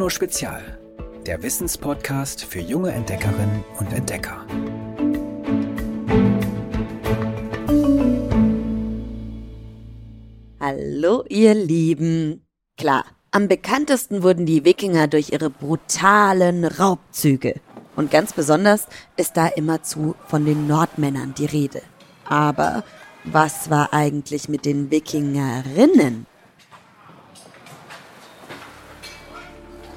Bruno Spezial, der Wissenspodcast für junge Entdeckerinnen und Entdecker. Hallo, ihr Lieben. Klar, am bekanntesten wurden die Wikinger durch ihre brutalen Raubzüge. Und ganz besonders ist da immerzu von den Nordmännern die Rede. Aber was war eigentlich mit den Wikingerinnen?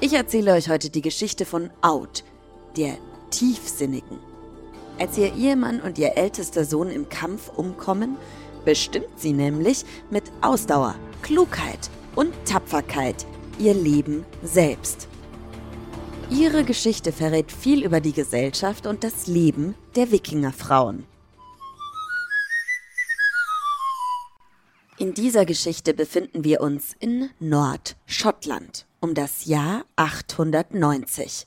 Ich erzähle euch heute die Geschichte von Aud, der Tiefsinnigen. Als ihr Ehemann und ihr ältester Sohn im Kampf umkommen, bestimmt sie nämlich mit Ausdauer, Klugheit und Tapferkeit ihr Leben selbst. Ihre Geschichte verrät viel über die Gesellschaft und das Leben der Wikingerfrauen. In dieser Geschichte befinden wir uns in Nordschottland um das Jahr 890.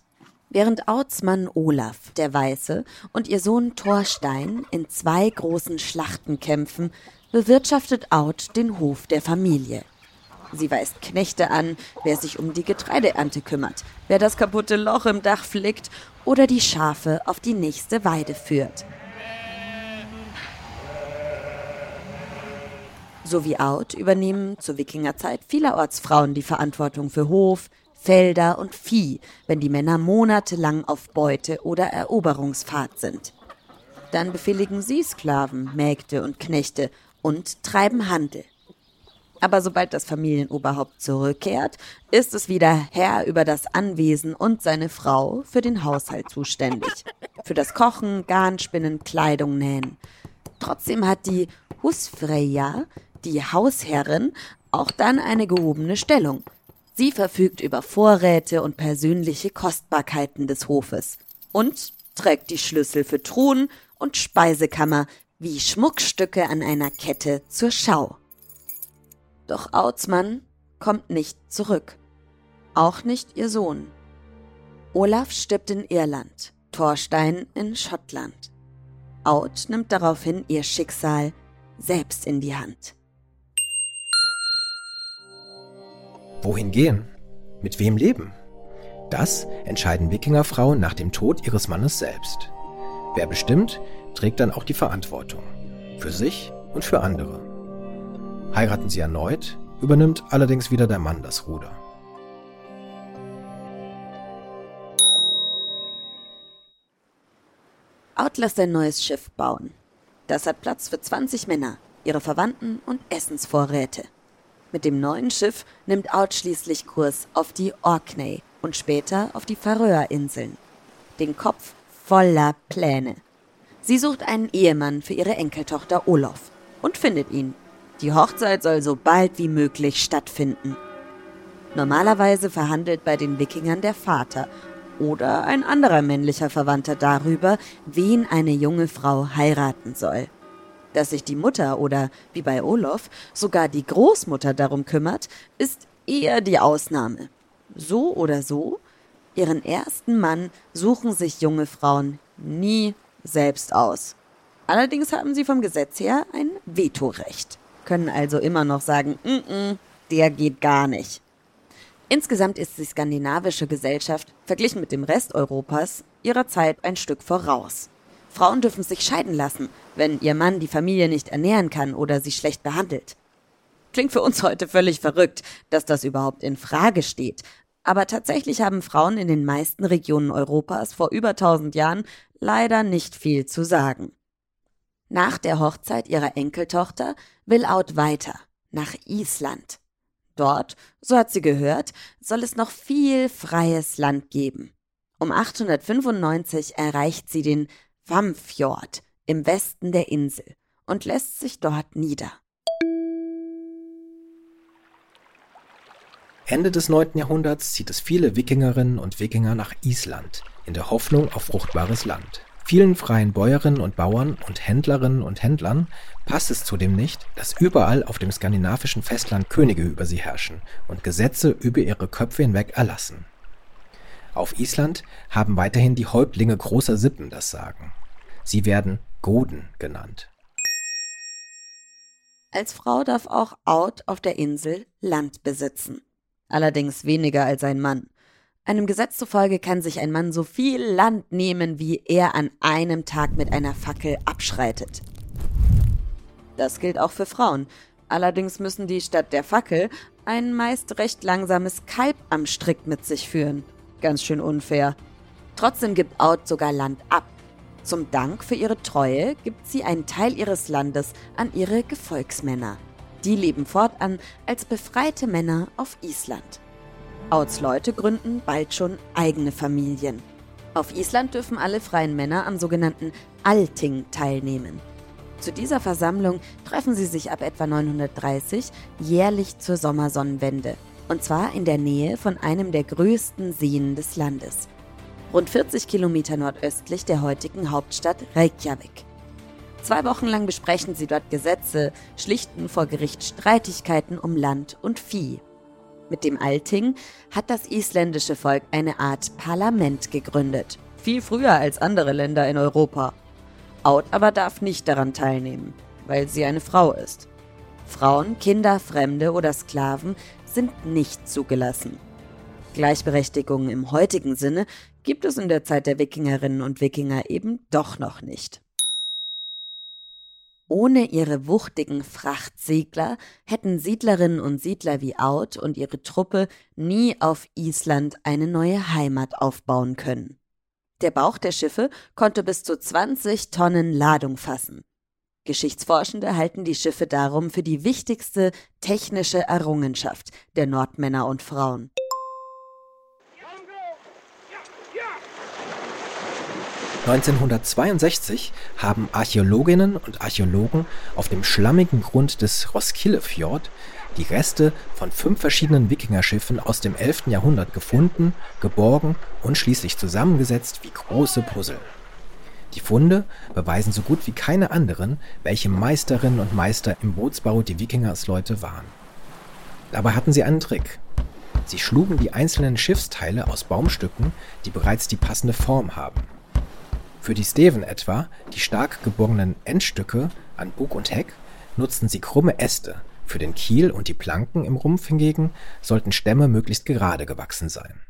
Während Auds Mann Olaf, der Weiße, und ihr Sohn Thorstein in zwei großen Schlachten kämpfen, bewirtschaftet Aud den Hof der Familie. Sie weist Knechte an, wer sich um die Getreideernte kümmert, wer das kaputte Loch im Dach flickt oder die Schafe auf die nächste Weide führt. So wie Out übernehmen zur Wikingerzeit vielerorts Frauen die Verantwortung für Hof, Felder und Vieh, wenn die Männer monatelang auf Beute- oder Eroberungsfahrt sind. Dann befehligen sie Sklaven, Mägde und Knechte und treiben Handel. Aber sobald das Familienoberhaupt zurückkehrt, ist es wieder Herr über das Anwesen und seine Frau für den Haushalt zuständig. Für das Kochen, Garnspinnen, Kleidung nähen. Trotzdem hat die Husfreya die Hausherrin auch dann eine gehobene Stellung. Sie verfügt über Vorräte und persönliche Kostbarkeiten des Hofes und trägt die Schlüssel für Truhen und Speisekammer wie Schmuckstücke an einer Kette zur Schau. Doch Autsmann kommt nicht zurück. Auch nicht ihr Sohn. Olaf stirbt in Irland, Thorstein in Schottland. Out nimmt daraufhin ihr Schicksal selbst in die Hand. Wohin gehen? Mit wem leben? Das entscheiden Wikingerfrauen nach dem Tod ihres Mannes selbst. Wer bestimmt, trägt dann auch die Verantwortung. Für sich und für andere. Heiraten sie erneut, übernimmt allerdings wieder der Mann das Ruder. Out lässt ein neues Schiff bauen. Das hat Platz für 20 Männer, ihre Verwandten und Essensvorräte. Mit dem neuen Schiff nimmt Out schließlich Kurs auf die Orkney und später auf die Färöerinseln. Den Kopf voller Pläne. Sie sucht einen Ehemann für ihre Enkeltochter Olof und findet ihn. Die Hochzeit soll so bald wie möglich stattfinden. Normalerweise verhandelt bei den Wikingern der Vater oder ein anderer männlicher Verwandter darüber, wen eine junge Frau heiraten soll. Dass sich die Mutter oder, wie bei Olof, sogar die Großmutter darum kümmert, ist eher die Ausnahme. So oder so, ihren ersten Mann suchen sich junge Frauen nie selbst aus. Allerdings haben sie vom Gesetz her ein Vetorecht, können also immer noch sagen, mm -mm, der geht gar nicht. Insgesamt ist die skandinavische Gesellschaft, verglichen mit dem Rest Europas, ihrer Zeit ein Stück voraus. Frauen dürfen sich scheiden lassen, wenn ihr Mann die Familie nicht ernähren kann oder sie schlecht behandelt. Klingt für uns heute völlig verrückt, dass das überhaupt in Frage steht. Aber tatsächlich haben Frauen in den meisten Regionen Europas vor über tausend Jahren leider nicht viel zu sagen. Nach der Hochzeit ihrer Enkeltochter will Out weiter, nach Island. Dort, so hat sie gehört, soll es noch viel freies Land geben. Um 895 erreicht sie den Vamfjord im Westen der Insel und lässt sich dort nieder. Ende des 9. Jahrhunderts zieht es viele Wikingerinnen und Wikinger nach Island in der Hoffnung auf fruchtbares Land. Vielen freien Bäuerinnen und Bauern und Händlerinnen und Händlern passt es zudem nicht, dass überall auf dem skandinavischen Festland Könige über sie herrschen und Gesetze über ihre Köpfe hinweg erlassen. Auf Island haben weiterhin die Häuptlinge großer Sippen das Sagen. Sie werden Goden genannt. Als Frau darf auch Out auf der Insel Land besitzen. Allerdings weniger als ein Mann. Einem Gesetz zufolge kann sich ein Mann so viel Land nehmen, wie er an einem Tag mit einer Fackel abschreitet. Das gilt auch für Frauen. Allerdings müssen die statt der Fackel ein meist recht langsames Kalb am Strick mit sich führen. Ganz schön unfair. Trotzdem gibt Out sogar Land ab. Zum Dank für ihre Treue gibt sie einen Teil ihres Landes an ihre Gefolgsmänner. Die leben fortan als befreite Männer auf Island. Outs Leute gründen bald schon eigene Familien. Auf Island dürfen alle freien Männer am sogenannten Alting teilnehmen. Zu dieser Versammlung treffen sie sich ab etwa 930 jährlich zur Sommersonnenwende. Und zwar in der Nähe von einem der größten Seen des Landes. Rund 40 Kilometer nordöstlich der heutigen Hauptstadt Reykjavik. Zwei Wochen lang besprechen sie dort Gesetze, schlichten vor Gericht Streitigkeiten um Land und Vieh mit dem Alting hat das isländische Volk eine Art Parlament gegründet. Viel früher als andere Länder in Europa. Out aber darf nicht daran teilnehmen, weil sie eine Frau ist. Frauen, Kinder, Fremde oder Sklaven sind nicht zugelassen. Gleichberechtigung im heutigen Sinne gibt es in der Zeit der Wikingerinnen und Wikinger eben doch noch nicht. Ohne ihre wuchtigen Frachtsegler hätten Siedlerinnen und Siedler wie Out und ihre Truppe nie auf Island eine neue Heimat aufbauen können. Der Bauch der Schiffe konnte bis zu 20 Tonnen Ladung fassen. Geschichtsforschende halten die Schiffe darum für die wichtigste technische Errungenschaft der Nordmänner und Frauen. 1962 haben Archäologinnen und Archäologen auf dem schlammigen Grund des Roskilde-Fjord die Reste von fünf verschiedenen Wikingerschiffen aus dem 11. Jahrhundert gefunden, geborgen und schließlich zusammengesetzt wie große Puzzle. Die Funde beweisen so gut wie keine anderen, welche Meisterinnen und Meister im Bootsbau die Wikingersleute waren. Dabei hatten sie einen Trick. Sie schlugen die einzelnen Schiffsteile aus Baumstücken, die bereits die passende Form haben. Für die Steven etwa, die stark gebogenen Endstücke an Bug und Heck, nutzten sie krumme Äste, für den Kiel und die Planken im Rumpf hingegen sollten Stämme möglichst gerade gewachsen sein.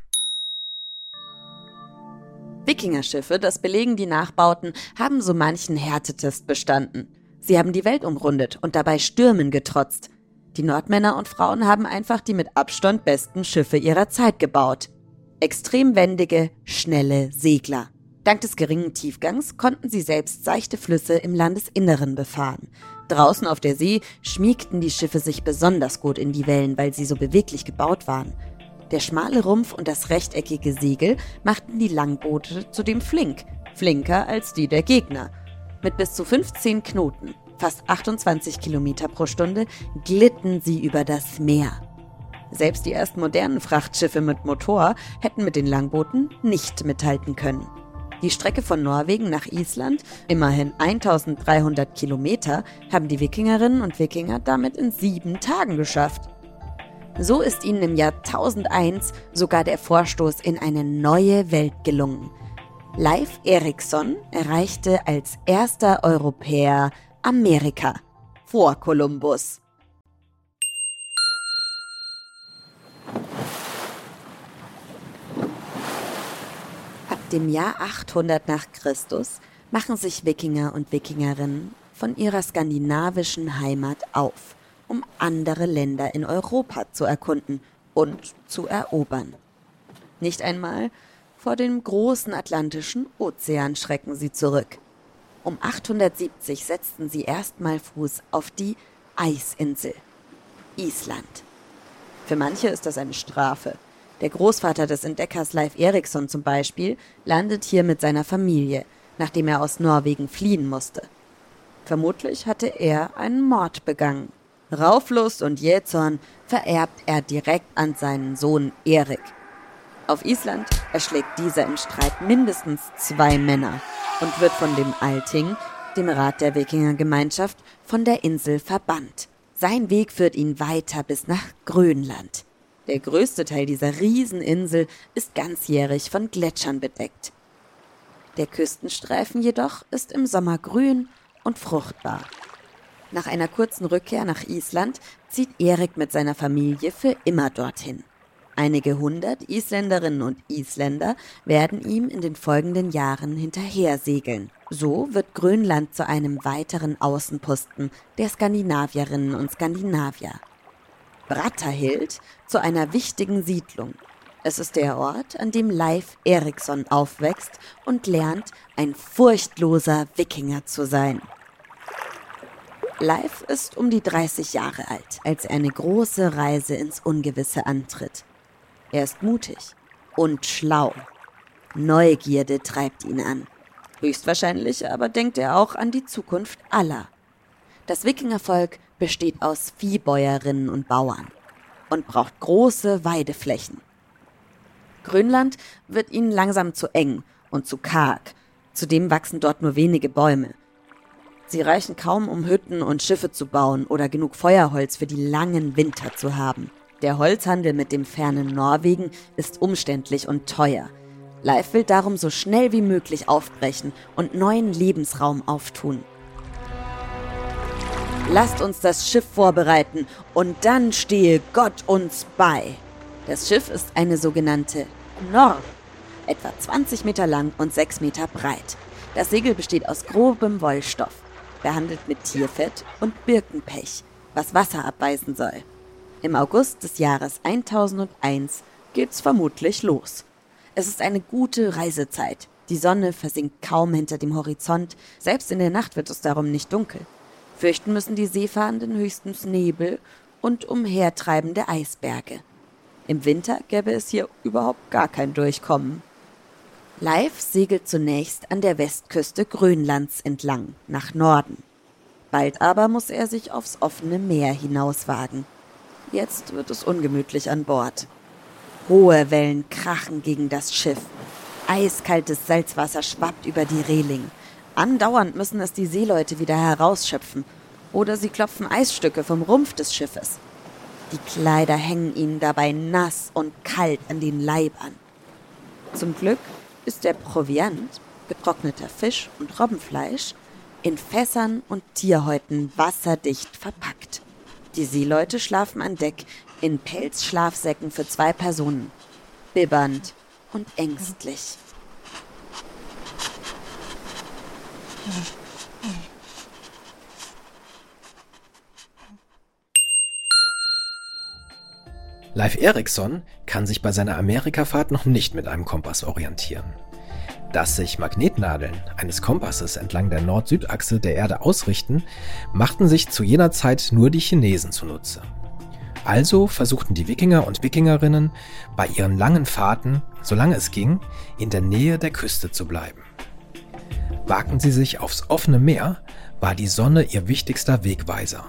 Wikingerschiffe, das belegen die Nachbauten, haben so manchen Härtetest bestanden. Sie haben die Welt umrundet und dabei Stürmen getrotzt. Die Nordmänner und Frauen haben einfach die mit Abstand besten Schiffe ihrer Zeit gebaut. Extrem wendige, schnelle Segler. Dank des geringen Tiefgangs konnten sie selbst seichte Flüsse im Landesinneren befahren. Draußen auf der See schmiegten die Schiffe sich besonders gut in die Wellen, weil sie so beweglich gebaut waren. Der schmale Rumpf und das rechteckige Segel machten die Langboote zudem flink, flinker als die der Gegner. Mit bis zu 15 Knoten, fast 28 Kilometer pro Stunde, glitten sie über das Meer. Selbst die ersten modernen Frachtschiffe mit Motor hätten mit den Langbooten nicht mithalten können. Die Strecke von Norwegen nach Island, immerhin 1300 Kilometer, haben die Wikingerinnen und Wikinger damit in sieben Tagen geschafft. So ist ihnen im Jahr 1001 sogar der Vorstoß in eine neue Welt gelungen. Leif Erikson erreichte als erster Europäer Amerika vor Kolumbus. Dem Jahr 800 nach Christus machen sich Wikinger und Wikingerinnen von ihrer skandinavischen Heimat auf, um andere Länder in Europa zu erkunden und zu erobern. Nicht einmal vor dem großen Atlantischen Ozean schrecken sie zurück. Um 870 setzten sie erstmal Fuß auf die Eisinsel, Island. Für manche ist das eine Strafe, der Großvater des Entdeckers Leif Erikson zum Beispiel landet hier mit seiner Familie, nachdem er aus Norwegen fliehen musste. Vermutlich hatte er einen Mord begangen. Rauflust und Jähzorn vererbt er direkt an seinen Sohn Erik. Auf Island erschlägt dieser im Streit mindestens zwei Männer und wird von dem Alting, dem Rat der Wikingergemeinschaft, von der Insel verbannt. Sein Weg führt ihn weiter bis nach Grönland. Der größte Teil dieser Rieseninsel ist ganzjährig von Gletschern bedeckt. Der Küstenstreifen jedoch ist im Sommer grün und fruchtbar. Nach einer kurzen Rückkehr nach Island zieht Erik mit seiner Familie für immer dorthin. Einige hundert Isländerinnen und Isländer werden ihm in den folgenden Jahren hinterher segeln. So wird Grönland zu einem weiteren Außenposten der Skandinavierinnen und Skandinavier. Bratterhild zu einer wichtigen Siedlung. Es ist der Ort, an dem Leif Eriksson aufwächst und lernt, ein furchtloser Wikinger zu sein. Leif ist um die 30 Jahre alt, als er eine große Reise ins Ungewisse antritt. Er ist mutig und schlau. Neugierde treibt ihn an. Höchstwahrscheinlich aber denkt er auch an die Zukunft aller. Das Wikingervolk besteht aus Viehbäuerinnen und Bauern und braucht große Weideflächen. Grönland wird ihnen langsam zu eng und zu karg. Zudem wachsen dort nur wenige Bäume. Sie reichen kaum, um Hütten und Schiffe zu bauen oder genug Feuerholz für die langen Winter zu haben. Der Holzhandel mit dem fernen Norwegen ist umständlich und teuer. Leif will darum so schnell wie möglich aufbrechen und neuen Lebensraum auftun. Lasst uns das Schiff vorbereiten und dann stehe Gott uns bei. Das Schiff ist eine sogenannte Norn, etwa 20 Meter lang und 6 Meter breit. Das Segel besteht aus grobem Wollstoff, behandelt mit Tierfett und Birkenpech, was Wasser abweisen soll. Im August des Jahres 1001 geht's vermutlich los. Es ist eine gute Reisezeit. Die Sonne versinkt kaum hinter dem Horizont, selbst in der Nacht wird es darum nicht dunkel. Fürchten müssen die Seefahrenden höchstens Nebel und umhertreibende Eisberge. Im Winter gäbe es hier überhaupt gar kein Durchkommen. Leif segelt zunächst an der Westküste Grönlands entlang, nach Norden. Bald aber muss er sich aufs offene Meer hinauswagen. Jetzt wird es ungemütlich an Bord. Hohe Wellen krachen gegen das Schiff. Eiskaltes Salzwasser schwappt über die Reling. Andauernd müssen es die Seeleute wieder herausschöpfen. Oder sie klopfen Eisstücke vom Rumpf des Schiffes. Die Kleider hängen ihnen dabei nass und kalt an den Leib an. Zum Glück ist der Proviant, getrockneter Fisch und Robbenfleisch, in Fässern und Tierhäuten wasserdicht verpackt. Die Seeleute schlafen an Deck in Pelzschlafsäcken für zwei Personen, bibbernd und ängstlich. Leif Erikson kann sich bei seiner Amerikafahrt noch nicht mit einem Kompass orientieren. Dass sich Magnetnadeln eines Kompasses entlang der Nord-Süd-Achse der Erde ausrichten, machten sich zu jener Zeit nur die Chinesen zunutze. Also versuchten die Wikinger und Wikingerinnen bei ihren langen Fahrten, solange es ging, in der Nähe der Küste zu bleiben. Wagten sie sich aufs offene Meer, war die Sonne ihr wichtigster Wegweiser.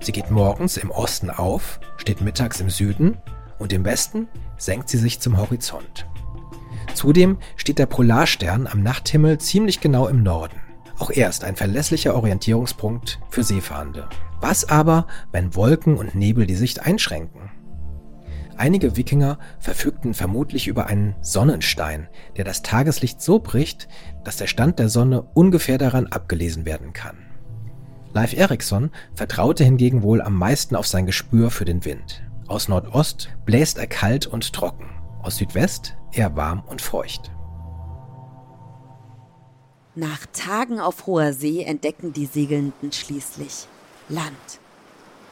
Sie geht morgens im Osten auf, steht mittags im Süden und im Westen senkt sie sich zum Horizont. Zudem steht der Polarstern am Nachthimmel ziemlich genau im Norden. Auch er ist ein verlässlicher Orientierungspunkt für Seefahrende. Was aber, wenn Wolken und Nebel die Sicht einschränken? Einige Wikinger verfügten vermutlich über einen Sonnenstein, der das Tageslicht so bricht, dass der Stand der Sonne ungefähr daran abgelesen werden kann. Leif Erikson vertraute hingegen wohl am meisten auf sein Gespür für den Wind. Aus Nordost bläst er kalt und trocken, aus Südwest eher warm und feucht. Nach Tagen auf hoher See entdecken die Segelnden schließlich Land.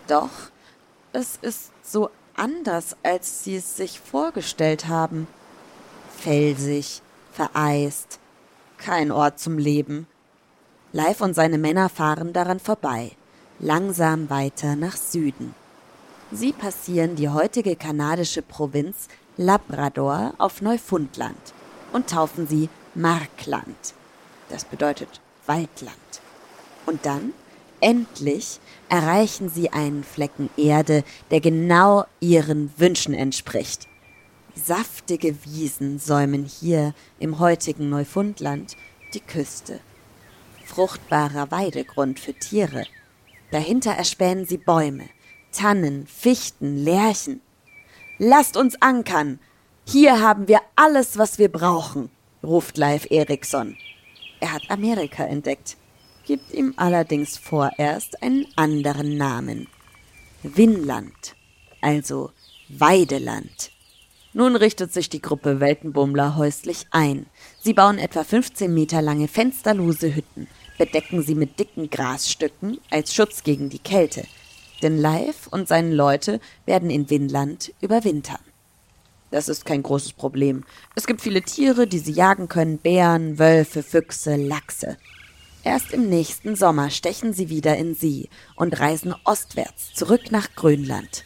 Doch es ist so anders, als sie es sich vorgestellt haben. Felsig, vereist, kein Ort zum Leben. Leif und seine Männer fahren daran vorbei, langsam weiter nach Süden. Sie passieren die heutige kanadische Provinz Labrador auf Neufundland und taufen sie Markland. Das bedeutet Waldland. Und dann, endlich, erreichen sie einen Flecken Erde, der genau ihren Wünschen entspricht. Saftige Wiesen säumen hier im heutigen Neufundland die Küste. Fruchtbarer Weidegrund für Tiere. Dahinter erspähen sie Bäume, Tannen, Fichten, Lärchen. Lasst uns ankern. Hier haben wir alles, was wir brauchen, ruft Leif Erikson. Er hat Amerika entdeckt, gibt ihm allerdings vorerst einen anderen Namen. Winland, also Weideland. Nun richtet sich die Gruppe Weltenbummler häuslich ein. Sie bauen etwa 15 Meter lange fensterlose Hütten, bedecken sie mit dicken Grasstücken als Schutz gegen die Kälte. Denn Live und seine Leute werden in Winland überwintern. Das ist kein großes Problem. Es gibt viele Tiere, die sie jagen können: Bären, Wölfe, Füchse, Lachse. Erst im nächsten Sommer stechen sie wieder in See und reisen ostwärts zurück nach Grönland.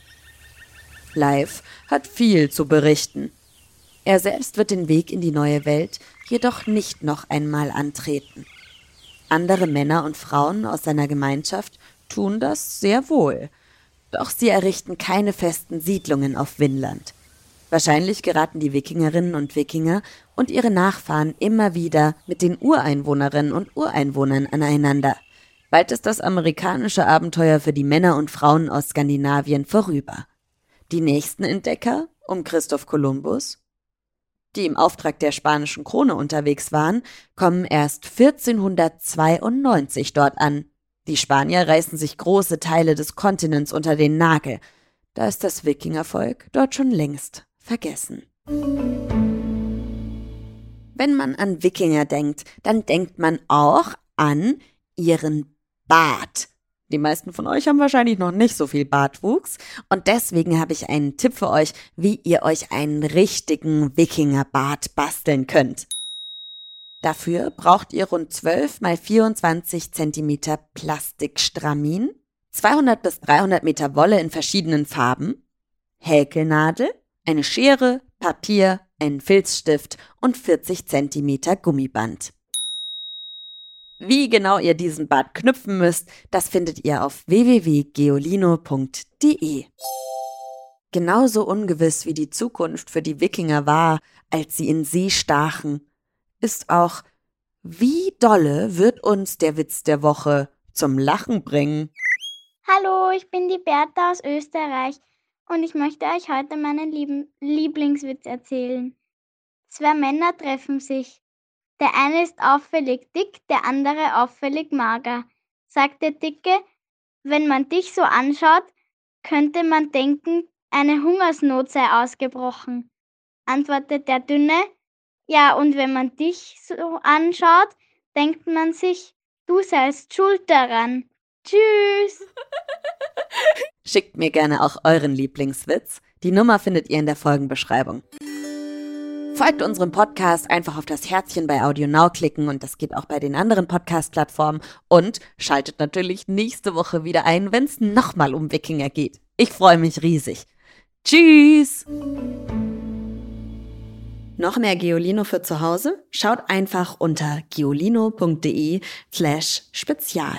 Live hat viel zu berichten. Er selbst wird den Weg in die neue Welt jedoch nicht noch einmal antreten. Andere Männer und Frauen aus seiner Gemeinschaft tun das sehr wohl. Doch sie errichten keine festen Siedlungen auf Winland. Wahrscheinlich geraten die Wikingerinnen und Wikinger und ihre Nachfahren immer wieder mit den Ureinwohnerinnen und Ureinwohnern aneinander. Bald ist das amerikanische Abenteuer für die Männer und Frauen aus Skandinavien vorüber. Die nächsten Entdecker um Christoph Kolumbus, die im Auftrag der spanischen Krone unterwegs waren, kommen erst 1492 dort an. Die Spanier reißen sich große Teile des Kontinents unter den Nagel. Da ist das Wikingervolk dort schon längst vergessen. Wenn man an Wikinger denkt, dann denkt man auch an ihren Bart. Die meisten von euch haben wahrscheinlich noch nicht so viel Bartwuchs und deswegen habe ich einen Tipp für euch, wie ihr euch einen richtigen Wikingerbart basteln könnt. Dafür braucht ihr rund 12 mal 24 cm Plastikstramin, 200 bis 300 Meter Wolle in verschiedenen Farben, Häkelnadel, eine Schere, Papier, einen Filzstift und 40 cm Gummiband. Wie genau ihr diesen Bart knüpfen müsst, das findet ihr auf www.geolino.de. Genauso ungewiss wie die Zukunft für die Wikinger war, als sie in See stachen, ist auch, wie dolle wird uns der Witz der Woche zum Lachen bringen. Hallo, ich bin die Bertha aus Österreich und ich möchte euch heute meinen lieben Lieblingswitz erzählen. Zwei Männer treffen sich. Der eine ist auffällig dick, der andere auffällig mager. Sagt der Dicke, wenn man dich so anschaut, könnte man denken, eine Hungersnot sei ausgebrochen. Antwortet der Dünne, ja, und wenn man dich so anschaut, denkt man sich, du seist schuld daran. Tschüss. Schickt mir gerne auch euren Lieblingswitz. Die Nummer findet ihr in der Folgenbeschreibung. Folgt unserem Podcast, einfach auf das Herzchen bei Audio Now klicken und das geht auch bei den anderen Podcast-Plattformen. Und schaltet natürlich nächste Woche wieder ein, wenn es nochmal um Wikinger geht. Ich freue mich riesig. Tschüss! Noch mehr Geolino für zu Hause? Schaut einfach unter geolino.de slash spezial.